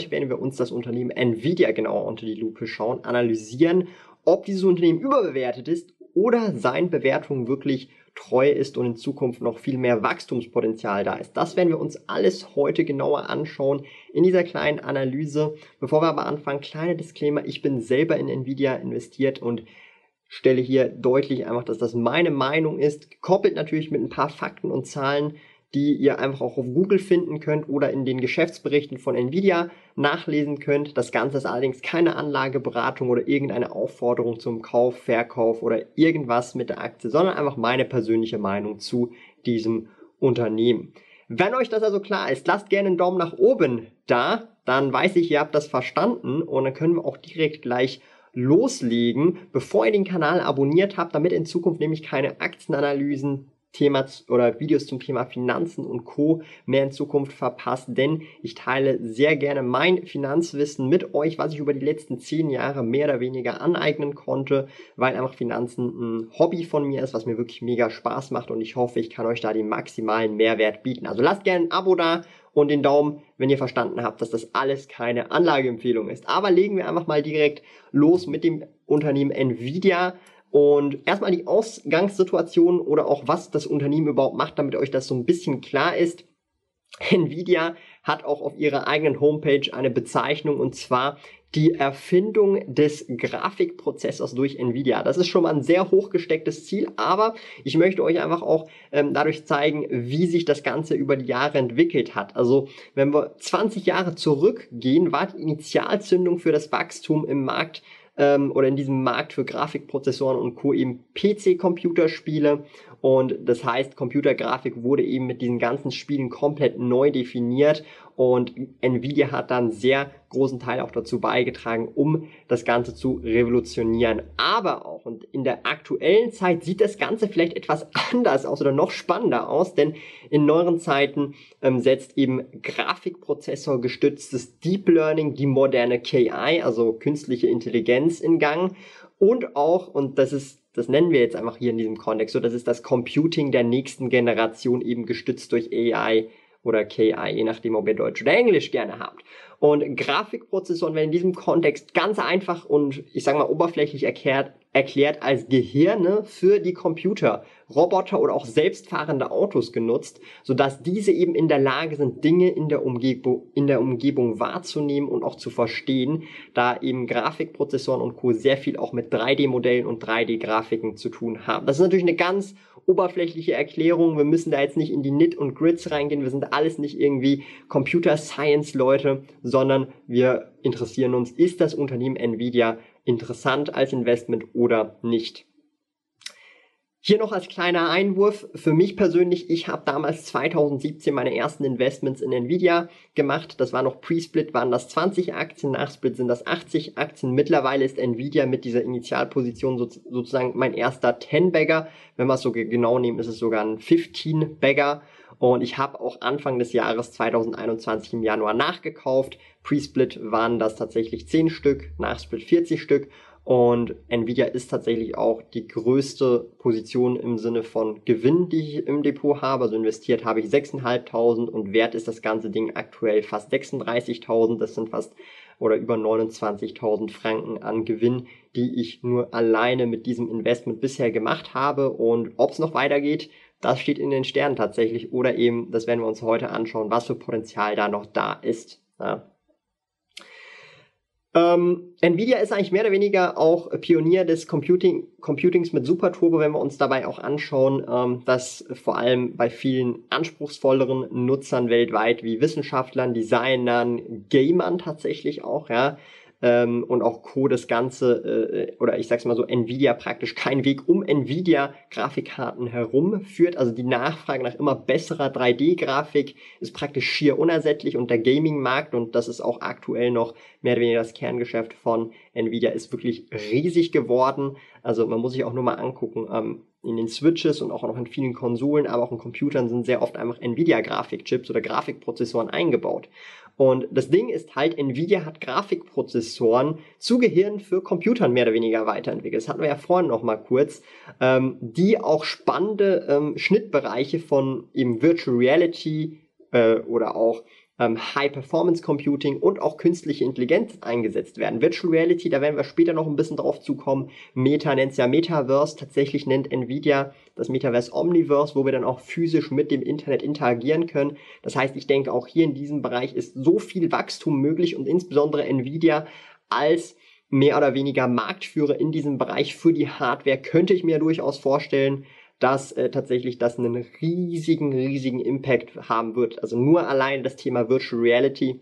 Heute werden wir uns das Unternehmen Nvidia genauer unter die Lupe schauen, analysieren, ob dieses Unternehmen überbewertet ist oder sein Bewertung wirklich treu ist und in Zukunft noch viel mehr Wachstumspotenzial da ist. Das werden wir uns alles heute genauer anschauen in dieser kleinen Analyse. Bevor wir aber anfangen, kleiner Disclaimer, ich bin selber in Nvidia investiert und stelle hier deutlich einfach, dass das meine Meinung ist, gekoppelt natürlich mit ein paar Fakten und Zahlen, die ihr einfach auch auf Google finden könnt oder in den Geschäftsberichten von Nvidia nachlesen könnt. Das Ganze ist allerdings keine Anlageberatung oder irgendeine Aufforderung zum Kauf, Verkauf oder irgendwas mit der Aktie, sondern einfach meine persönliche Meinung zu diesem Unternehmen. Wenn euch das also klar ist, lasst gerne einen Daumen nach oben da, dann weiß ich, ihr habt das verstanden und dann können wir auch direkt gleich loslegen, bevor ihr den Kanal abonniert habt, damit in Zukunft nämlich keine Aktienanalysen, Thema oder Videos zum Thema Finanzen und Co. mehr in Zukunft verpasst, denn ich teile sehr gerne mein Finanzwissen mit euch, was ich über die letzten zehn Jahre mehr oder weniger aneignen konnte, weil einfach Finanzen ein Hobby von mir ist, was mir wirklich mega Spaß macht und ich hoffe, ich kann euch da den maximalen Mehrwert bieten. Also lasst gerne ein Abo da und den Daumen, wenn ihr verstanden habt, dass das alles keine Anlageempfehlung ist. Aber legen wir einfach mal direkt los mit dem Unternehmen Nvidia. Und erstmal die Ausgangssituation oder auch was das Unternehmen überhaupt macht, damit euch das so ein bisschen klar ist. Nvidia hat auch auf ihrer eigenen Homepage eine Bezeichnung und zwar die Erfindung des Grafikprozessors durch Nvidia. Das ist schon mal ein sehr hochgestecktes Ziel, aber ich möchte euch einfach auch ähm, dadurch zeigen, wie sich das Ganze über die Jahre entwickelt hat. Also wenn wir 20 Jahre zurückgehen, war die Initialzündung für das Wachstum im Markt ähm, oder in diesem Markt für Grafikprozessoren und Co. eben PC-Computerspiele. Und das heißt, Computergrafik wurde eben mit diesen ganzen Spielen komplett neu definiert und Nvidia hat dann sehr großen Teil auch dazu beigetragen, um das Ganze zu revolutionieren. Aber auch, und in der aktuellen Zeit sieht das Ganze vielleicht etwas anders aus oder noch spannender aus, denn in neueren Zeiten ähm, setzt eben Grafikprozessor gestütztes Deep Learning die moderne KI, also künstliche Intelligenz in Gang. Und auch, und das ist das nennen wir jetzt einfach hier in diesem Kontext, so das ist das Computing der nächsten Generation eben gestützt durch AI oder KI, je nachdem, ob ihr Deutsch oder Englisch gerne habt. Und Grafikprozessoren werden in diesem Kontext ganz einfach und ich sage mal oberflächlich erklärt, erklärt als Gehirne für die Computer, Roboter oder auch selbstfahrende Autos genutzt, sodass diese eben in der Lage sind, Dinge in der, Umgebung, in der Umgebung wahrzunehmen und auch zu verstehen, da eben Grafikprozessoren und Co. sehr viel auch mit 3D-Modellen und 3D-Grafiken zu tun haben. Das ist natürlich eine ganz oberflächliche Erklärung. Wir müssen da jetzt nicht in die Nit und Grids reingehen. Wir sind alles nicht irgendwie Computer Science Leute, sondern wir interessieren uns, ist das Unternehmen Nvidia interessant als Investment oder nicht. Hier noch als kleiner Einwurf, für mich persönlich, ich habe damals 2017 meine ersten Investments in Nvidia gemacht. Das war noch Pre-Split, waren das 20 Aktien, nach Split sind das 80 Aktien. Mittlerweile ist Nvidia mit dieser Initialposition so, sozusagen mein erster 10-Bagger. Wenn wir es so genau nehmen, ist es sogar ein 15-Bagger. Und ich habe auch Anfang des Jahres 2021 im Januar nachgekauft. Pre-Split waren das tatsächlich 10 Stück, nach Split 40 Stück. Und Nvidia ist tatsächlich auch die größte Position im Sinne von Gewinn, die ich im Depot habe. Also investiert habe ich 6.500 und wert ist das ganze Ding aktuell fast 36.000. Das sind fast oder über 29.000 Franken an Gewinn, die ich nur alleine mit diesem Investment bisher gemacht habe. Und ob es noch weitergeht, das steht in den Sternen tatsächlich. Oder eben, das werden wir uns heute anschauen, was für Potenzial da noch da ist. Ja. Ähm, Nvidia ist eigentlich mehr oder weniger auch Pionier des Computing, Computings mit Super Turbo, wenn wir uns dabei auch anschauen, ähm, dass vor allem bei vielen anspruchsvolleren Nutzern weltweit wie Wissenschaftlern, Designern, Gamern tatsächlich auch, ja, ähm, und auch Co. das Ganze, äh, oder ich sag's mal so, Nvidia praktisch keinen Weg um Nvidia-Grafikkarten herum führt. Also die Nachfrage nach immer besserer 3D-Grafik ist praktisch schier unersättlich und der Gaming-Markt, und das ist auch aktuell noch mehr oder weniger das Kerngeschäft von Nvidia, ist wirklich riesig geworden. Also man muss sich auch nur mal angucken, ähm, in den Switches und auch noch in vielen Konsolen, aber auch in Computern sind sehr oft einfach Nvidia-Grafikchips oder Grafikprozessoren eingebaut. Und das Ding ist halt, Nvidia hat Grafikprozessoren zu Gehirn für Computern mehr oder weniger weiterentwickelt. Das hatten wir ja vorhin noch mal kurz, ähm, die auch spannende ähm, Schnittbereiche von eben Virtual Reality äh, oder auch ähm, High-Performance-Computing und auch künstliche Intelligenz eingesetzt werden. Virtual Reality, da werden wir später noch ein bisschen drauf zukommen. Meta nennt es ja Metaverse. Tatsächlich nennt Nvidia das Metaverse Omniverse, wo wir dann auch physisch mit dem Internet interagieren können. Das heißt, ich denke, auch hier in diesem Bereich ist so viel Wachstum möglich und insbesondere Nvidia als mehr oder weniger Marktführer in diesem Bereich für die Hardware könnte ich mir durchaus vorstellen, dass äh, tatsächlich das einen riesigen, riesigen Impact haben wird. Also nur allein das Thema Virtual Reality.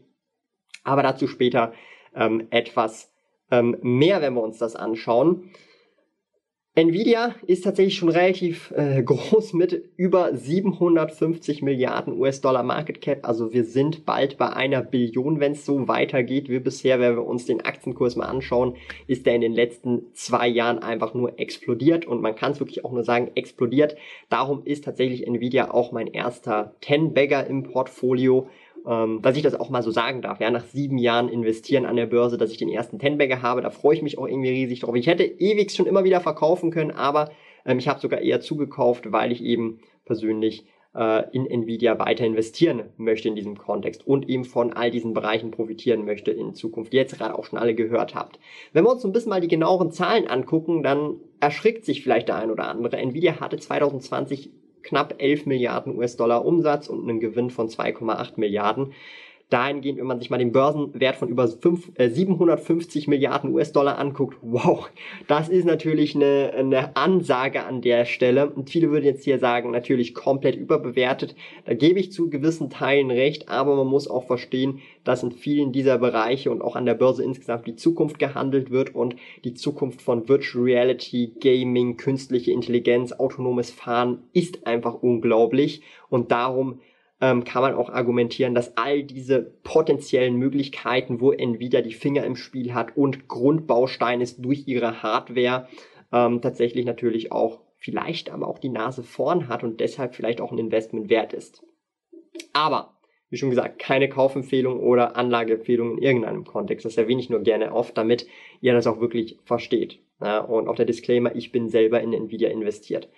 Aber dazu später ähm, etwas ähm, mehr, wenn wir uns das anschauen. Nvidia ist tatsächlich schon relativ äh, groß mit über 750 Milliarden US-Dollar Market Cap. Also wir sind bald bei einer Billion, wenn es so weitergeht wie bisher. Wenn wir uns den Aktienkurs mal anschauen, ist der in den letzten zwei Jahren einfach nur explodiert. Und man kann es wirklich auch nur sagen, explodiert. Darum ist tatsächlich Nvidia auch mein erster Ten-Bagger im Portfolio ähm, dass ich das auch mal so sagen darf, ja, nach sieben Jahren investieren an der Börse, dass ich den ersten Tenbagger habe, da freue ich mich auch irgendwie riesig drauf. Ich hätte ewig schon immer wieder verkaufen können, aber ähm, ich habe sogar eher zugekauft, weil ich eben persönlich äh, in Nvidia weiter investieren möchte in diesem Kontext und eben von all diesen Bereichen profitieren möchte in Zukunft, die jetzt gerade auch schon alle gehört habt. Wenn wir uns ein bisschen mal die genaueren Zahlen angucken, dann erschrickt sich vielleicht der ein oder andere. Nvidia hatte 2020 knapp 11 Milliarden US-Dollar Umsatz und einen Gewinn von 2,8 Milliarden dahingehend, wenn man sich mal den Börsenwert von über 5, äh, 750 Milliarden US-Dollar anguckt, wow, das ist natürlich eine, eine Ansage an der Stelle. Und viele würden jetzt hier sagen, natürlich komplett überbewertet. Da gebe ich zu gewissen Teilen recht, aber man muss auch verstehen, dass in vielen dieser Bereiche und auch an der Börse insgesamt die Zukunft gehandelt wird und die Zukunft von Virtual Reality, Gaming, künstliche Intelligenz, autonomes Fahren ist einfach unglaublich und darum ähm, kann man auch argumentieren, dass all diese potenziellen Möglichkeiten, wo Nvidia die Finger im Spiel hat und Grundbaustein ist durch ihre Hardware, ähm, tatsächlich natürlich auch vielleicht aber auch die Nase vorn hat und deshalb vielleicht auch ein Investment wert ist. Aber, wie schon gesagt, keine Kaufempfehlung oder Anlageempfehlung in irgendeinem Kontext. Das erwähne ich nur gerne oft, damit ihr das auch wirklich versteht. Ja, und auch der Disclaimer, ich bin selber in Nvidia investiert.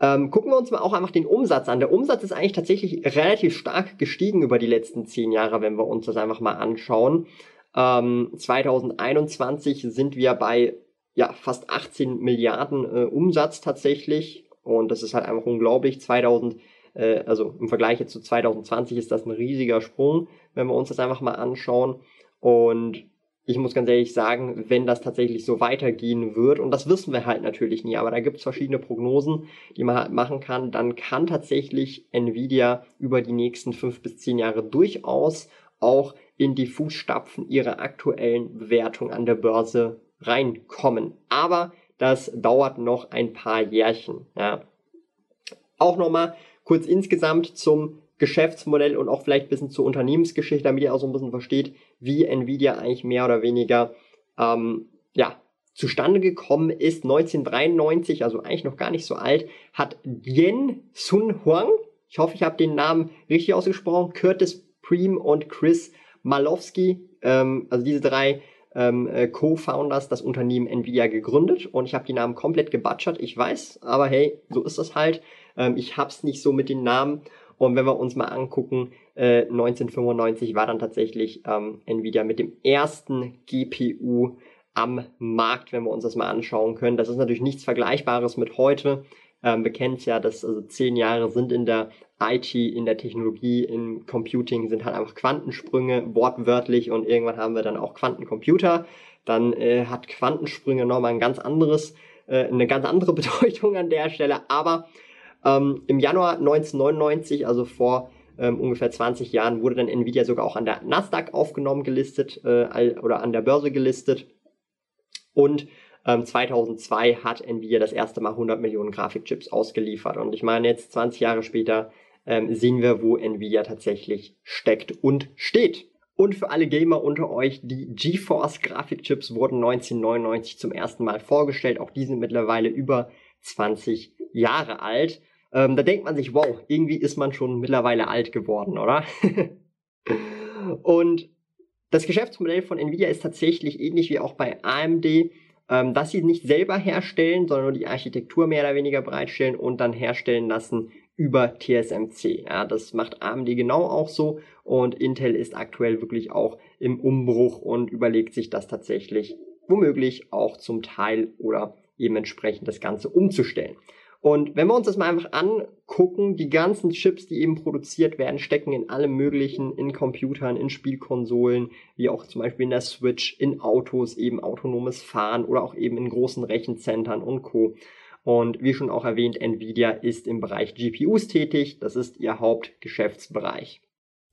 Ähm, gucken wir uns mal auch einfach den Umsatz an. Der Umsatz ist eigentlich tatsächlich relativ stark gestiegen über die letzten zehn Jahre, wenn wir uns das einfach mal anschauen. Ähm, 2021 sind wir bei ja, fast 18 Milliarden äh, Umsatz tatsächlich. Und das ist halt einfach unglaublich. 2000, äh, also im Vergleich jetzt zu 2020 ist das ein riesiger Sprung, wenn wir uns das einfach mal anschauen. Und ich muss ganz ehrlich sagen, wenn das tatsächlich so weitergehen wird, und das wissen wir halt natürlich nie, aber da gibt es verschiedene Prognosen, die man halt machen kann, dann kann tatsächlich Nvidia über die nächsten fünf bis zehn Jahre durchaus auch in die Fußstapfen ihrer aktuellen Bewertung an der Börse reinkommen. Aber das dauert noch ein paar Jährchen. Ja. Auch nochmal kurz insgesamt zum Geschäftsmodell und auch vielleicht ein bisschen zur Unternehmensgeschichte, damit ihr auch so ein bisschen versteht, wie Nvidia eigentlich mehr oder weniger ähm, ja, zustande gekommen ist. 1993, also eigentlich noch gar nicht so alt, hat Yen Sun Huang, ich hoffe, ich habe den Namen richtig ausgesprochen, Curtis Preem und Chris Malowski, ähm, also diese drei ähm, äh, Co-Founders das Unternehmen Nvidia gegründet und ich habe die Namen komplett gebutchert, ich weiß, aber hey, so ist das halt. Ähm, ich hab's nicht so mit den Namen und wenn wir uns mal angucken, äh, 1995 war dann tatsächlich ähm, Nvidia mit dem ersten GPU am Markt, wenn wir uns das mal anschauen können. Das ist natürlich nichts Vergleichbares mit heute. Ähm, wir kennen es ja, dass also zehn Jahre sind in der IT, in der Technologie, im Computing sind halt einfach Quantensprünge, wortwörtlich und irgendwann haben wir dann auch Quantencomputer. Dann äh, hat Quantensprünge nochmal ein ganz anderes, äh, eine ganz andere Bedeutung an der Stelle, aber ähm, Im Januar 1999, also vor ähm, ungefähr 20 Jahren, wurde dann Nvidia sogar auch an der Nasdaq aufgenommen, gelistet äh, oder an der Börse gelistet. Und ähm, 2002 hat Nvidia das erste Mal 100 Millionen Grafikchips ausgeliefert. Und ich meine, jetzt 20 Jahre später ähm, sehen wir, wo Nvidia tatsächlich steckt und steht. Und für alle Gamer unter euch, die GeForce Grafikchips wurden 1999 zum ersten Mal vorgestellt. Auch die sind mittlerweile über 20 Jahre alt. Ähm, da denkt man sich, wow, irgendwie ist man schon mittlerweile alt geworden, oder? und das Geschäftsmodell von Nvidia ist tatsächlich ähnlich wie auch bei AMD, ähm, dass sie nicht selber herstellen, sondern nur die Architektur mehr oder weniger bereitstellen und dann herstellen lassen über TSMC. Ja, das macht AMD genau auch so und Intel ist aktuell wirklich auch im Umbruch und überlegt sich das tatsächlich womöglich auch zum Teil oder eben entsprechend das Ganze umzustellen. Und wenn wir uns das mal einfach angucken, die ganzen Chips, die eben produziert werden, stecken in allem möglichen, in Computern, in Spielkonsolen, wie auch zum Beispiel in der Switch, in Autos, eben autonomes Fahren oder auch eben in großen Rechenzentren und Co. Und wie schon auch erwähnt, Nvidia ist im Bereich GPUs tätig. Das ist ihr Hauptgeschäftsbereich.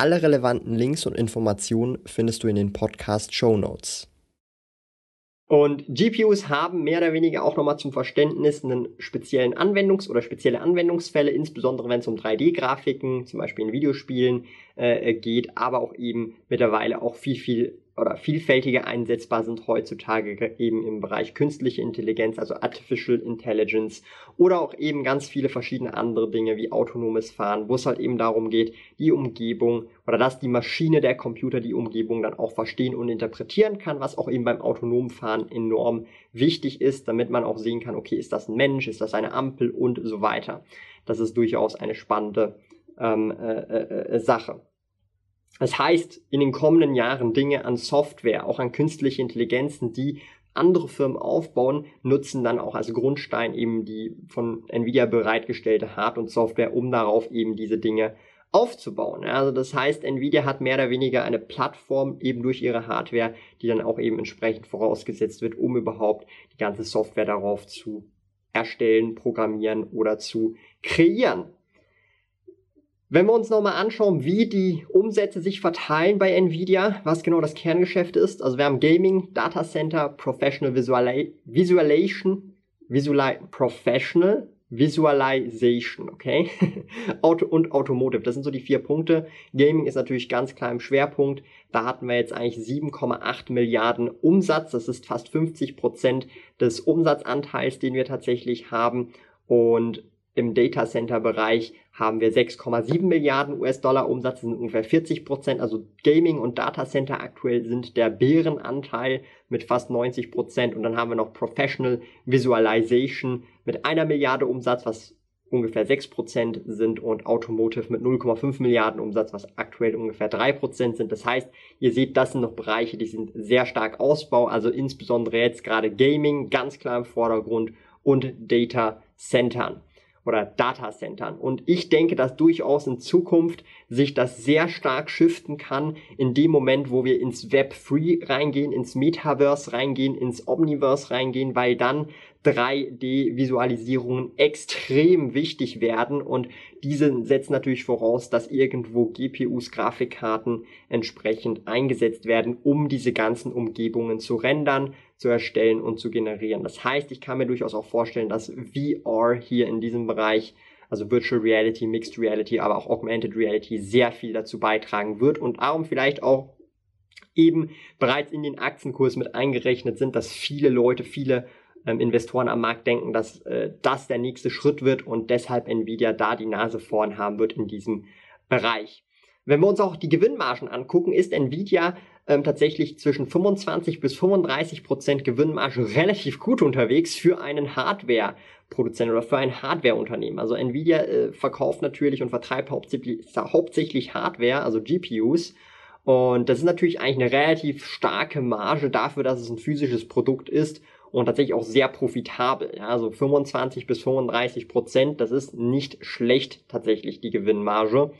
Alle relevanten Links und Informationen findest du in den Podcast Show Notes. Und GPUs haben mehr oder weniger auch nochmal zum Verständnis einen speziellen Anwendungs- oder spezielle Anwendungsfälle, insbesondere wenn es um 3D-Grafiken, zum Beispiel in Videospielen äh, geht, aber auch eben mittlerweile auch viel, viel oder vielfältiger einsetzbar sind heutzutage eben im Bereich künstliche Intelligenz, also Artificial Intelligence oder auch eben ganz viele verschiedene andere Dinge wie autonomes Fahren, wo es halt eben darum geht, die Umgebung oder dass die Maschine der Computer die Umgebung dann auch verstehen und interpretieren kann, was auch eben beim autonomen Fahren enorm wichtig ist, damit man auch sehen kann, okay, ist das ein Mensch, ist das eine Ampel und so weiter. Das ist durchaus eine spannende ähm, äh, äh, äh Sache. Das heißt, in den kommenden Jahren Dinge an Software, auch an künstliche Intelligenzen, die andere Firmen aufbauen, nutzen dann auch als Grundstein eben die von Nvidia bereitgestellte Hard- und Software, um darauf eben diese Dinge aufzubauen. Also das heißt, Nvidia hat mehr oder weniger eine Plattform eben durch ihre Hardware, die dann auch eben entsprechend vorausgesetzt wird, um überhaupt die ganze Software darauf zu erstellen, programmieren oder zu kreieren. Wenn wir uns nochmal anschauen, wie die Umsätze sich verteilen bei Nvidia, was genau das Kerngeschäft ist, also wir haben Gaming, Data Center, Professional Visuali Visualization, Visuali Professional Visualization, okay? Auto und Automotive, das sind so die vier Punkte. Gaming ist natürlich ganz klar im Schwerpunkt. Da hatten wir jetzt eigentlich 7,8 Milliarden Umsatz. Das ist fast 50 Prozent des Umsatzanteils, den wir tatsächlich haben. Und im Data Center Bereich haben wir 6,7 Milliarden US-Dollar Umsatz, sind ungefähr 40 Prozent. Also Gaming und Data Center aktuell sind der Bärenanteil mit fast 90 Prozent. Und dann haben wir noch Professional Visualization mit einer Milliarde Umsatz, was ungefähr 6 Prozent sind und Automotive mit 0,5 Milliarden Umsatz, was aktuell ungefähr 3 Prozent sind. Das heißt, ihr seht, das sind noch Bereiche, die sind sehr stark Ausbau, also insbesondere jetzt gerade Gaming ganz klar im Vordergrund und Data Centern oder Datacentern. Und ich denke, dass durchaus in Zukunft sich das sehr stark shiften kann in dem Moment, wo wir ins Web 3 reingehen, ins Metaverse reingehen, ins Omniverse reingehen, weil dann 3D-Visualisierungen extrem wichtig werden und diese setzen natürlich voraus, dass irgendwo GPUs, Grafikkarten entsprechend eingesetzt werden, um diese ganzen Umgebungen zu rendern, zu erstellen und zu generieren. Das heißt, ich kann mir durchaus auch vorstellen, dass VR hier in diesem Bereich also Virtual Reality, Mixed Reality, aber auch Augmented Reality sehr viel dazu beitragen wird und darum vielleicht auch eben bereits in den Aktienkurs mit eingerechnet sind, dass viele Leute, viele ähm, Investoren am Markt denken, dass äh, das der nächste Schritt wird und deshalb Nvidia da die Nase vorn haben wird in diesem Bereich. Wenn wir uns auch die Gewinnmargen angucken, ist Nvidia ähm, tatsächlich zwischen 25 bis 35 Prozent Gewinnmarge relativ gut unterwegs für einen Hardware-Produzent oder für ein Hardware-Unternehmen. Also Nvidia äh, verkauft natürlich und vertreibt hauptsächlich, hauptsächlich Hardware, also GPUs Und das ist natürlich eigentlich eine relativ starke Marge dafür, dass es ein physisches Produkt ist und tatsächlich auch sehr profitabel. Ja, also 25 bis 35 Prozent, das ist nicht schlecht tatsächlich die Gewinnmarge.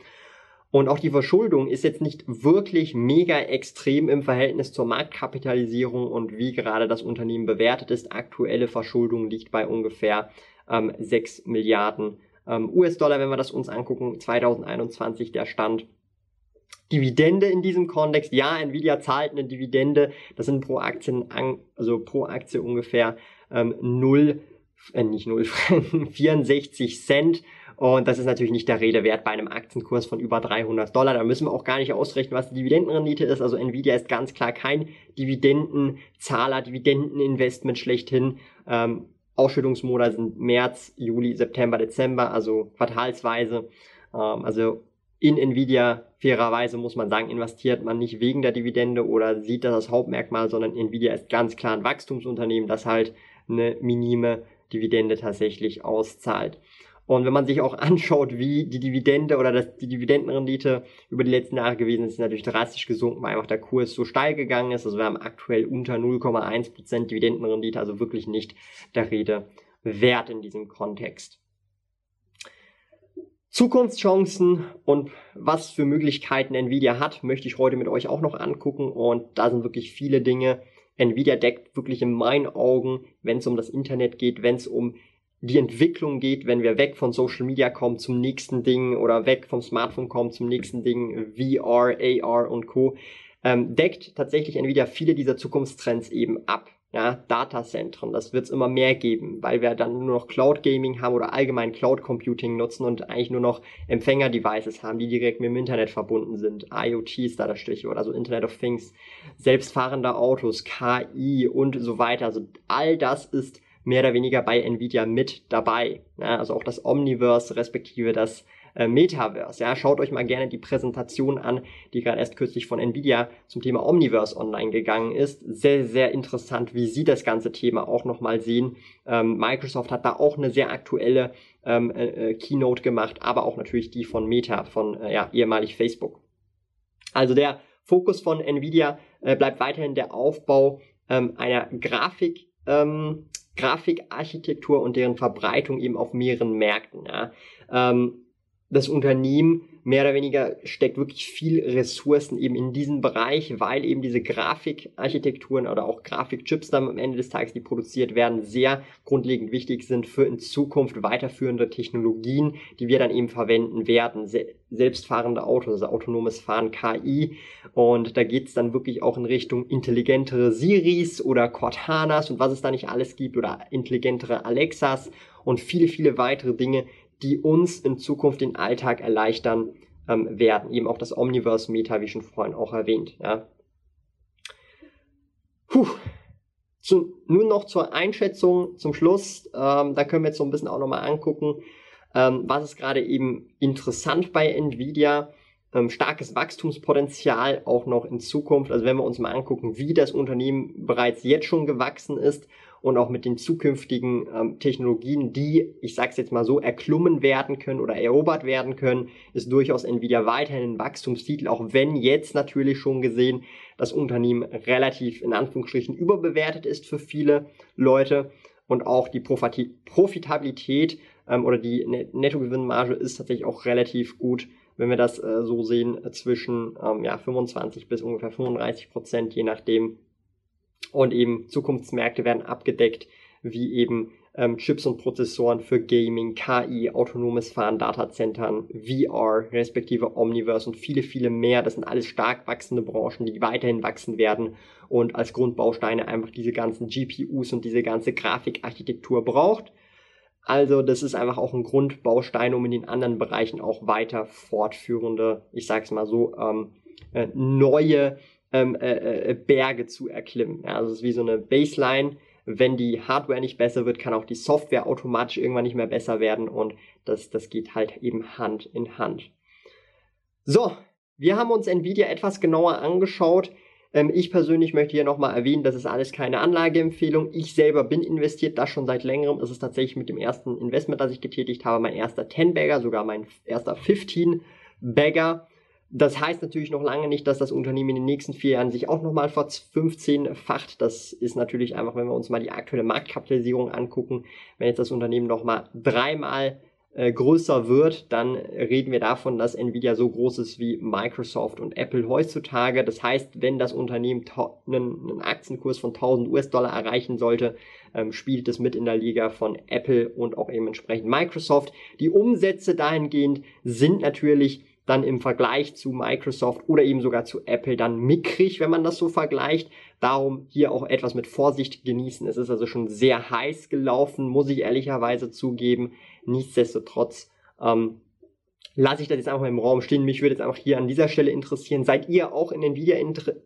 Und auch die Verschuldung ist jetzt nicht wirklich mega extrem im Verhältnis zur Marktkapitalisierung und wie gerade das Unternehmen bewertet ist. Aktuelle Verschuldung liegt bei ungefähr ähm, 6 Milliarden ähm, US-Dollar, wenn wir das uns angucken. 2021 der Stand. Dividende in diesem Kontext. Ja, Nvidia zahlt eine Dividende. Das sind pro Aktien, also pro Aktie ungefähr ähm, 0, äh, nicht 0 64 Cent. Und das ist natürlich nicht der Rede wert bei einem Aktienkurs von über 300 Dollar. Da müssen wir auch gar nicht ausrechnen, was die Dividendenrendite ist. Also Nvidia ist ganz klar kein Dividendenzahler, Dividendeninvestment schlechthin. Ähm, Ausschüttungsmonate sind März, Juli, September, Dezember, also quartalsweise. Ähm, also in Nvidia, fairerweise muss man sagen, investiert man nicht wegen der Dividende oder sieht das als Hauptmerkmal, sondern Nvidia ist ganz klar ein Wachstumsunternehmen, das halt eine minime Dividende tatsächlich auszahlt. Und wenn man sich auch anschaut, wie die Dividende oder das, die Dividendenrendite über die letzten Jahre gewesen ist, ist natürlich drastisch gesunken, weil einfach der Kurs so steil gegangen ist. Also wir haben aktuell unter 0,1% Dividendenrendite, also wirklich nicht der Rede wert in diesem Kontext. Zukunftschancen und was für Möglichkeiten Nvidia hat, möchte ich heute mit euch auch noch angucken und da sind wirklich viele Dinge. Nvidia deckt wirklich in meinen Augen, wenn es um das Internet geht, wenn es um die Entwicklung geht, wenn wir weg von Social Media kommen zum nächsten Ding oder weg vom Smartphone kommen zum nächsten Ding, VR, AR und Co., ähm, deckt tatsächlich Nvidia viele dieser Zukunftstrends eben ab. Ja, Datazentren, das wird es immer mehr geben, weil wir dann nur noch Cloud Gaming haben oder allgemein Cloud Computing nutzen und eigentlich nur noch Empfänger-Devices haben, die direkt mit dem Internet verbunden sind. IoT ist da das Stichwort, also Internet of Things, selbstfahrende Autos, KI und so weiter. Also all das ist mehr oder weniger bei Nvidia mit dabei. Ja, also auch das Omniverse respektive das äh, Metaverse. Ja, schaut euch mal gerne die Präsentation an, die gerade erst kürzlich von Nvidia zum Thema Omniverse online gegangen ist. Sehr, sehr interessant, wie sie das ganze Thema auch nochmal sehen. Ähm, Microsoft hat da auch eine sehr aktuelle ähm, äh, äh, Keynote gemacht, aber auch natürlich die von Meta, von äh, ja, ehemalig Facebook. Also der Fokus von Nvidia äh, bleibt weiterhin der Aufbau ähm, einer Grafik, ähm, Grafikarchitektur und deren Verbreitung eben auf mehreren Märkten. Ja. Ähm, das Unternehmen mehr oder weniger steckt wirklich viel Ressourcen eben in diesen Bereich, weil eben diese Grafikarchitekturen oder auch Grafikchips dann am Ende des Tages, die produziert werden, sehr grundlegend wichtig sind für in Zukunft weiterführende Technologien, die wir dann eben verwenden werden. selbstfahrende Autos, also autonomes Fahren, KI. Und da geht's dann wirklich auch in Richtung intelligentere Siris oder Cortanas und was es da nicht alles gibt oder intelligentere Alexas und viele, viele weitere Dinge, die uns in Zukunft den Alltag erleichtern ähm, werden. Eben auch das Omniverse Meta, wie schon vorhin auch erwähnt. Ja. Puh. Zu, nun noch zur Einschätzung zum Schluss. Ähm, da können wir jetzt so ein bisschen auch nochmal angucken, ähm, was ist gerade eben interessant bei Nvidia. Ähm, starkes Wachstumspotenzial auch noch in Zukunft. Also wenn wir uns mal angucken, wie das Unternehmen bereits jetzt schon gewachsen ist und auch mit den zukünftigen ähm, Technologien, die, ich sag's jetzt mal so, erklommen werden können oder erobert werden können, ist durchaus Nvidia weiterhin ein Wachstumstitel, auch wenn jetzt natürlich schon gesehen das Unternehmen relativ in Anführungsstrichen überbewertet ist für viele Leute und auch die Profitabilität ähm, oder die Nettogewinnmarge ist tatsächlich auch relativ gut wenn wir das äh, so sehen, zwischen ähm, ja, 25 bis ungefähr 35 Prozent, je nachdem, und eben Zukunftsmärkte werden abgedeckt, wie eben ähm, Chips und Prozessoren für Gaming, KI, autonomes Fahren, Datazentren, VR, respektive Omniverse und viele, viele mehr. Das sind alles stark wachsende Branchen, die weiterhin wachsen werden und als Grundbausteine einfach diese ganzen GPUs und diese ganze Grafikarchitektur braucht. Also das ist einfach auch ein Grundbaustein, um in den anderen Bereichen auch weiter fortführende, ich sag's mal so, ähm, äh, neue ähm, äh, äh, Berge zu erklimmen. Ja, also es ist wie so eine Baseline. Wenn die Hardware nicht besser wird, kann auch die Software automatisch irgendwann nicht mehr besser werden und das, das geht halt eben Hand in Hand. So, wir haben uns Nvidia etwas genauer angeschaut. Ähm, ich persönlich möchte hier nochmal erwähnen, das ist alles keine Anlageempfehlung. Ich selber bin investiert, das schon seit längerem. Es ist tatsächlich mit dem ersten Investment, das ich getätigt habe, mein erster 10-Bagger, sogar mein erster 15-Bagger. Das heißt natürlich noch lange nicht, dass das Unternehmen in den nächsten vier Jahren sich auch nochmal vor 15-facht. Das ist natürlich einfach, wenn wir uns mal die aktuelle Marktkapitalisierung angucken, wenn jetzt das Unternehmen nochmal dreimal äh, größer wird, dann reden wir davon, dass Nvidia so groß ist wie Microsoft und Apple heutzutage. Das heißt, wenn das Unternehmen einen, einen Aktienkurs von 1000 US-Dollar erreichen sollte, ähm, spielt es mit in der Liga von Apple und auch eben entsprechend Microsoft. Die Umsätze dahingehend sind natürlich dann im Vergleich zu Microsoft oder eben sogar zu Apple dann mickrig, wenn man das so vergleicht. Darum hier auch etwas mit Vorsicht genießen. Es ist also schon sehr heiß gelaufen, muss ich ehrlicherweise zugeben. Nichtsdestotrotz ähm, lasse ich das jetzt einfach mal im Raum stehen. Mich würde jetzt einfach hier an dieser Stelle interessieren. Seid ihr auch in Nvidia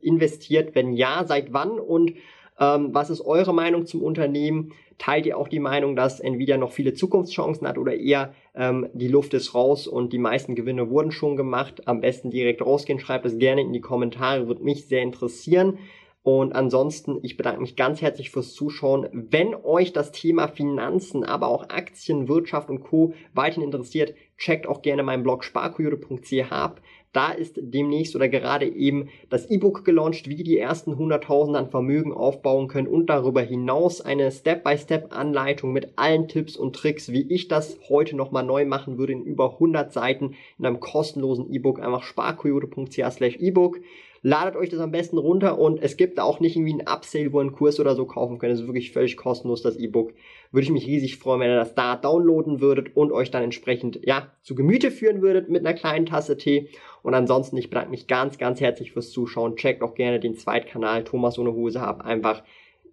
investiert? Wenn ja, seit wann? Und ähm, was ist eure Meinung zum Unternehmen? Teilt ihr auch die Meinung, dass Nvidia noch viele Zukunftschancen hat oder eher ähm, die Luft ist raus und die meisten Gewinne wurden schon gemacht? Am besten direkt rausgehen. Schreibt es gerne in die Kommentare, würde mich sehr interessieren. Und ansonsten, ich bedanke mich ganz herzlich fürs Zuschauen. Wenn euch das Thema Finanzen, aber auch Aktien, Wirtschaft und Co. weiterhin interessiert, checkt auch gerne meinen Blog sparkoyote.ch ab. Da ist demnächst oder gerade eben das E-Book gelauncht, wie die ersten 100.000 an Vermögen aufbauen können und darüber hinaus eine Step-by-Step-Anleitung mit allen Tipps und Tricks, wie ich das heute nochmal neu machen würde in über 100 Seiten in einem kostenlosen E-Book. Einfach sparkoyote.ch slash E-Book. Ladet euch das am besten runter und es gibt auch nicht irgendwie einen Upsale, wo ihr einen Kurs oder so kaufen könnt. Es ist wirklich völlig kostenlos, das E-Book. Würde ich mich riesig freuen, wenn ihr das da downloaden würdet und euch dann entsprechend, ja, zu Gemüte führen würdet mit einer kleinen Tasse Tee. Und ansonsten, ich bedanke mich ganz, ganz herzlich fürs Zuschauen. Checkt auch gerne den Zweitkanal Thomas ohne Hose ab. Einfach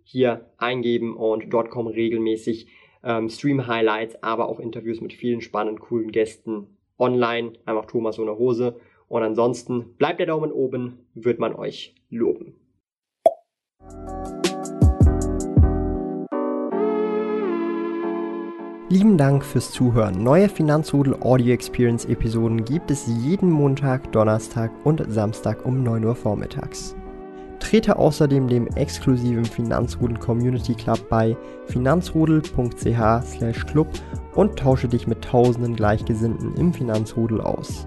hier eingeben und dort kommen regelmäßig ähm, Stream-Highlights, aber auch Interviews mit vielen spannenden, coolen Gästen online. Einfach Thomas ohne Hose. Und ansonsten bleibt der Daumen oben, wird man euch loben. Lieben Dank fürs Zuhören. Neue Finanzrudel Audio Experience Episoden gibt es jeden Montag, Donnerstag und Samstag um 9 Uhr vormittags. Trete außerdem dem exklusiven Finanzrudel Community Club bei finanzrudel.ch/club und tausche dich mit tausenden Gleichgesinnten im Finanzrudel aus.